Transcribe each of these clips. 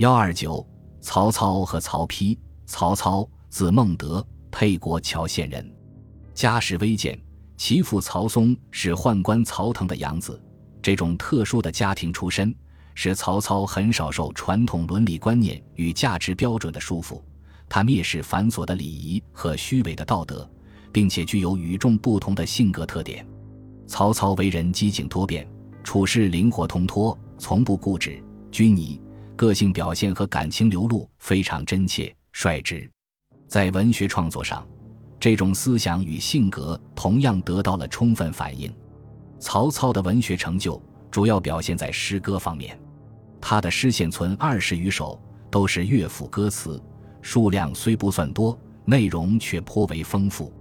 幺二九，曹操和曹丕。曹操字孟德，沛国谯县人，家世微贱。其父曹嵩是宦官曹腾的养子。这种特殊的家庭出身，使曹操很少受传统伦理观念与价值标准的束缚。他蔑视繁琐的礼仪和虚伪的道德，并且具有与众不同的性格特点。曹操为人机警多变，处事灵活通脱，从不固执拘泥，个性表现和感情流露非常真切。率直，在文学创作上，这种思想与性格同样得到了充分反映。曹操的文学成就主要表现在诗歌方面，他的诗现存二十余首，都是乐府歌词，数量虽不算多，内容却颇为丰富。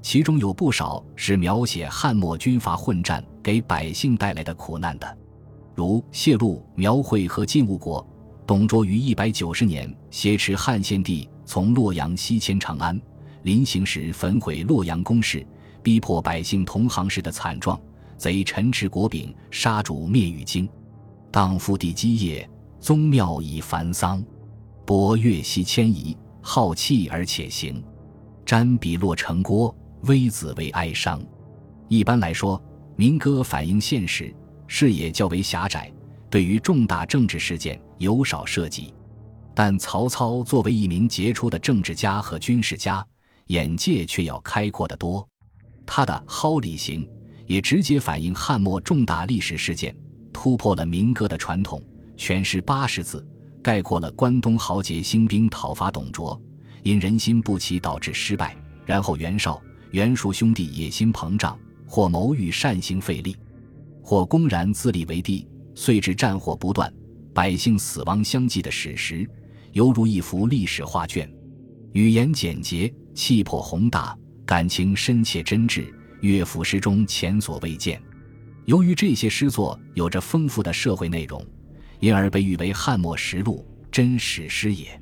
其中有不少是描写汉末军阀混战给百姓带来的苦难的，如谢露描绘和晋误国。董卓于一百九十年挟持汉献帝从洛阳西迁长安，临行时焚毁洛阳宫室，逼迫百姓同行时的惨状。贼陈持国柄，杀主灭禹京。荡妇帝基业，宗庙已繁丧。伯越西迁移，好气而且行。瞻彼落成郭，微子为哀伤。一般来说，民歌反映现实，视野较为狭窄。对于重大政治事件有少涉及，但曹操作为一名杰出的政治家和军事家，眼界却要开阔得多。他的《蒿里行》也直接反映汉末重大历史事件，突破了民歌的传统，全诗八十字，概括了关东豪杰兴兵讨伐董卓，因人心不齐导致失败。然后袁绍、袁术兄弟野心膨胀，或谋欲善行废立，或公然自立为帝。遂至战火不断，百姓死亡相继的史实，犹如一幅历史画卷。语言简洁，气魄宏大，感情深切真挚，乐府诗中前所未见。由于这些诗作有着丰富的社会内容，因而被誉为汉末实录、真史诗也。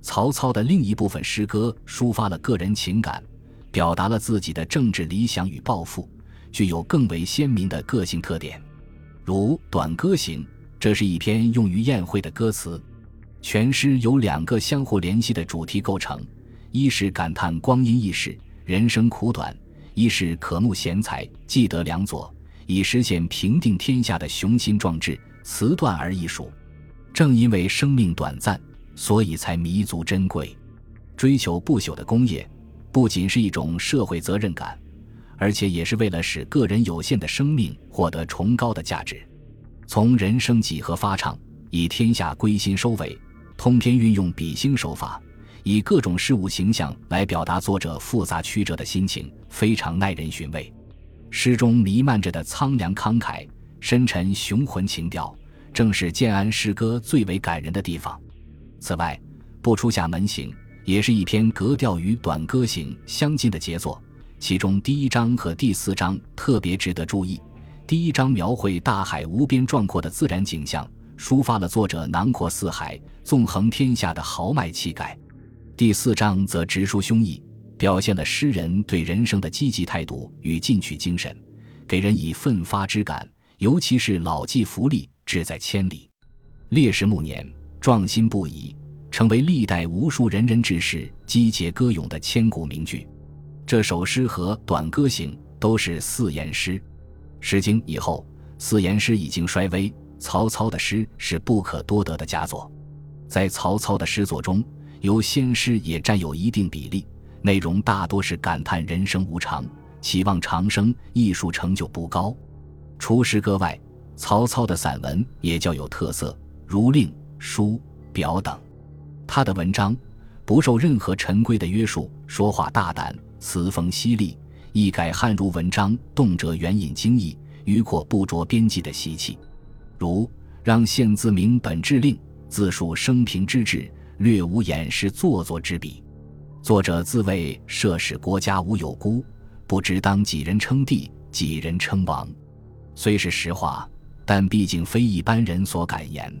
曹操的另一部分诗歌抒发了个人情感，表达了自己的政治理想与抱负，具有更为鲜明的个性特点。如《短歌行》，这是一篇用于宴会的歌词。全诗由两个相互联系的主题构成：一是感叹光阴易逝、人生苦短；一是渴慕贤才、既得良佐，以实现平定天下的雄心壮志。词断而艺术。正因为生命短暂，所以才弥足珍贵。追求不朽的功业，不仅是一种社会责任感。而且也是为了使个人有限的生命获得崇高的价值。从人生几何发唱，以天下归心收尾，通篇运用比兴手法，以各种事物形象来表达作者复杂曲折的心情，非常耐人寻味。诗中弥漫着的苍凉慷慨、深沉雄浑情调，正是建安诗歌最为感人的地方。此外，《不出厦门行》也是一篇格调与《短歌行》相近的杰作。其中第一章和第四章特别值得注意。第一章描绘大海无边壮阔的自然景象，抒发了作者囊括四海、纵横天下的豪迈气概；第四章则直抒胸臆，表现了诗人对人生的积极态度与进取精神，给人以奋发之感。尤其是“老骥伏枥，志在千里；烈士暮年，壮心不已”，成为历代无数仁人志士击节歌咏的千古名句。这首诗和《短歌行》都是四言诗，《诗经》以后，四言诗已经衰微。曹操的诗是不可多得的佳作，在曹操的诗作中，由仙诗也占有一定比例，内容大多是感叹人生无常，期望长生，艺术成就不高。除诗歌外，曹操的散文也较有特色，如《令》《书》《表》等。他的文章不受任何陈规的约束，说话大胆。词风犀利，一改汉儒文章动辄援引经义、迂阔不着边际的习气，如让县自明本志令，自述生平之志，略无掩饰做作之笔。作者自谓涉使国家无有孤，不知当几人称帝，几人称王。虽是实话，但毕竟非一般人所敢言。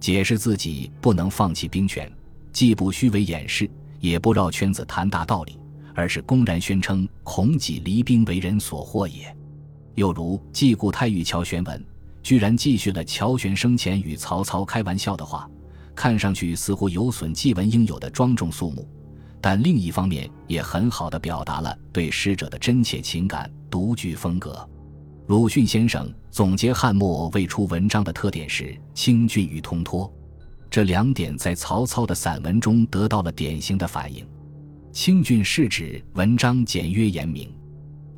解释自己不能放弃兵权，既不虚伪掩饰，也不绕圈子谈大道理。而是公然宣称孔己离兵为人所获也。又如季故太尉乔玄文，居然继续了乔玄生前与曹操开玩笑的话，看上去似乎有损祭文应有的庄重肃穆，但另一方面也很好的表达了对诗者的真切情感、独具风格。鲁迅先生总结汉末未出文章的特点是清俊与通脱，这两点在曹操的散文中得到了典型的反映。清俊是指文章简约严明，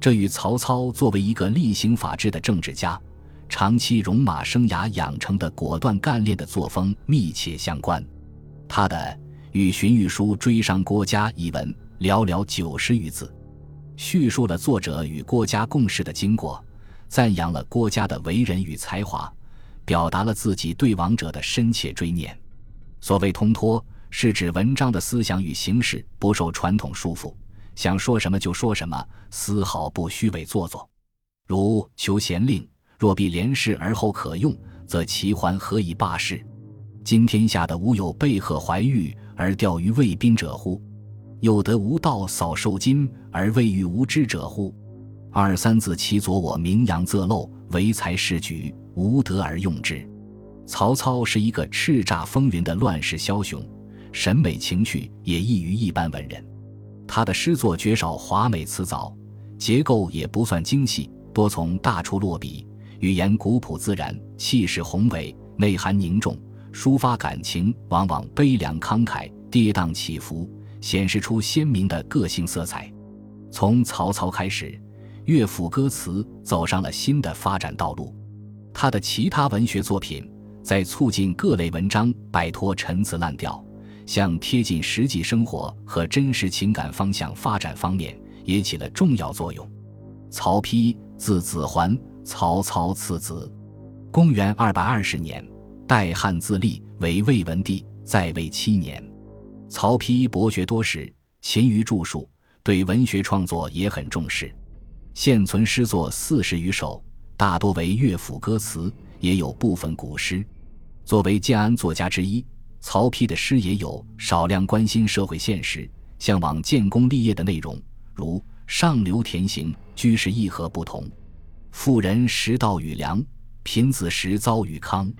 这与曹操作为一个厉行法治的政治家。长期戎马生涯养成的果断干练的作风密切相关。他的《与荀彧书追上郭嘉》一文寥寥九十余字，叙述了作者与郭嘉共事的经过，赞扬了郭嘉的为人与才华，表达了自己对王者的深切追念。所谓通脱，是指文章的思想与形式不受传统束缚，想说什么就说什么，丝毫不虚伪做作。如求贤令。若必连事而后可用，则其还何以罢事？今天下的无有背鹤怀玉而钓于卫滨者乎？有得无道扫受金而未遇无知者乎？二三字其佐我名扬则漏，唯才是举，无德而用之。曹操是一个叱咤风云的乱世枭雄，审美情趣也异于一般文人。他的诗作绝少华美辞藻，结构也不算精细，多从大处落笔。语言古朴自然，气势宏伟，内涵凝重，抒发感情往往悲凉慷慨，跌宕起伏，显示出鲜明的个性色彩。从曹操开始，乐府歌词走上了新的发展道路。他的其他文学作品，在促进各类文章摆脱陈词滥调，向贴近实际生活和真实情感方向发展方面，也起了重要作用。曹丕，字子桓。曹操次子，公元二百二十年，代汉自立为魏文帝，在位七年。曹丕博学多识，勤于著述，对文学创作也很重视。现存诗作四十余首，大多为乐府歌词，也有部分古诗。作为建安作家之一，曹丕的诗也有少量关心社会现实、向往建功立业的内容，如《上流田行》，居士意何不同。富人食道与粮，贫子食遭与康，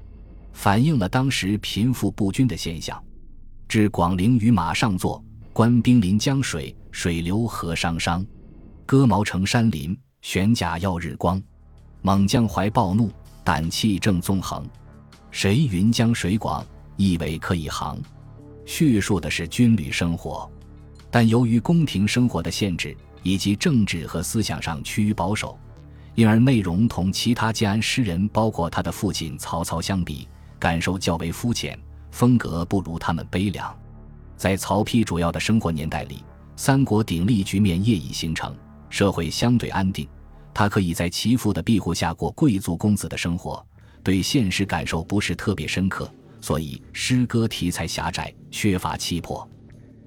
反映了当时贫富不均的现象。至广陵与马上作，官兵临江水，水流河汤汤。割毛成山林，悬甲耀日光。猛将怀暴怒，胆气正纵横。谁云江水广，意为可以行？叙述的是军旅生活，但由于宫廷生活的限制，以及政治和思想上趋于保守。因而内容同其他建安诗人，包括他的父亲曹操相比，感受较为肤浅，风格不如他们悲凉。在曹丕主要的生活年代里，三国鼎立局面业已形成，社会相对安定，他可以在其父的庇护下过贵族公子的生活，对现实感受不是特别深刻，所以诗歌题材狭窄，缺乏气魄。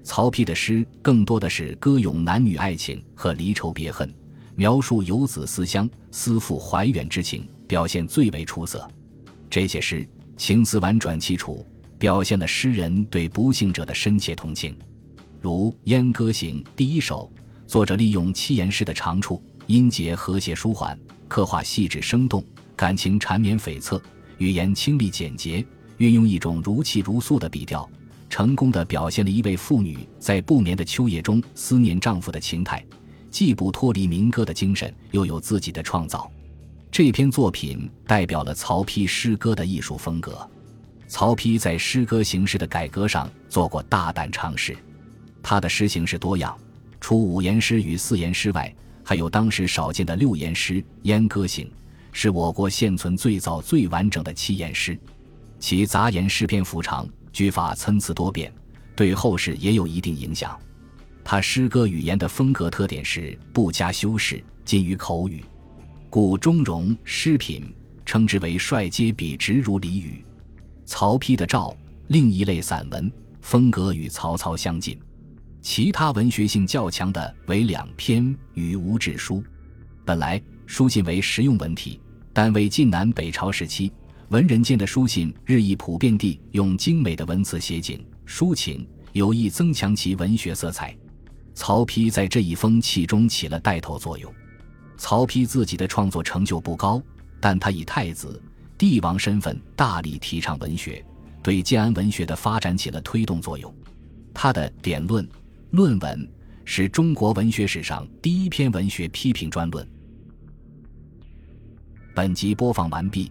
曹丕的诗更多的是歌咏男女爱情和离愁别恨。描述游子思乡、思父怀远之情，表现最为出色。这些诗情思婉转凄楚，表现了诗人对不幸者的深切同情。如《燕歌行》第一首，作者利用七言诗的长处，音节和谐舒缓，刻画细致生动，感情缠绵悱恻，语言清丽简洁，运用一种如泣如诉的笔调，成功的表现了一位妇女在不眠的秋夜中思念丈夫的情态。既不脱离民歌的精神，又有自己的创造。这篇作品代表了曹丕诗歌的艺术风格。曹丕在诗歌形式的改革上做过大胆尝试。他的诗形式多样，除五言诗与四言诗外，还有当时少见的六言诗《燕歌行》，是我国现存最早最完整的七言诗。其杂言诗篇幅长，句法参差多变，对后世也有一定影响。他诗歌语言的风格特点是不加修饰，近于口语，故中容诗品称之为率皆笔直如俚语。曹丕的《诏》另一类散文，风格与曹操相近。其他文学性较强的为两篇《与吴志书》。本来书信为实用文体，但为晋南北朝时期文人间的书信日益普遍地用精美的文字写景抒情，有意增强其文学色彩。曹丕在这一风气中起了带头作用。曹丕自己的创作成就不高，但他以太子、帝王身份大力提倡文学，对建安文学的发展起了推动作用。他的典论论文是中国文学史上第一篇文学批评专论。本集播放完毕，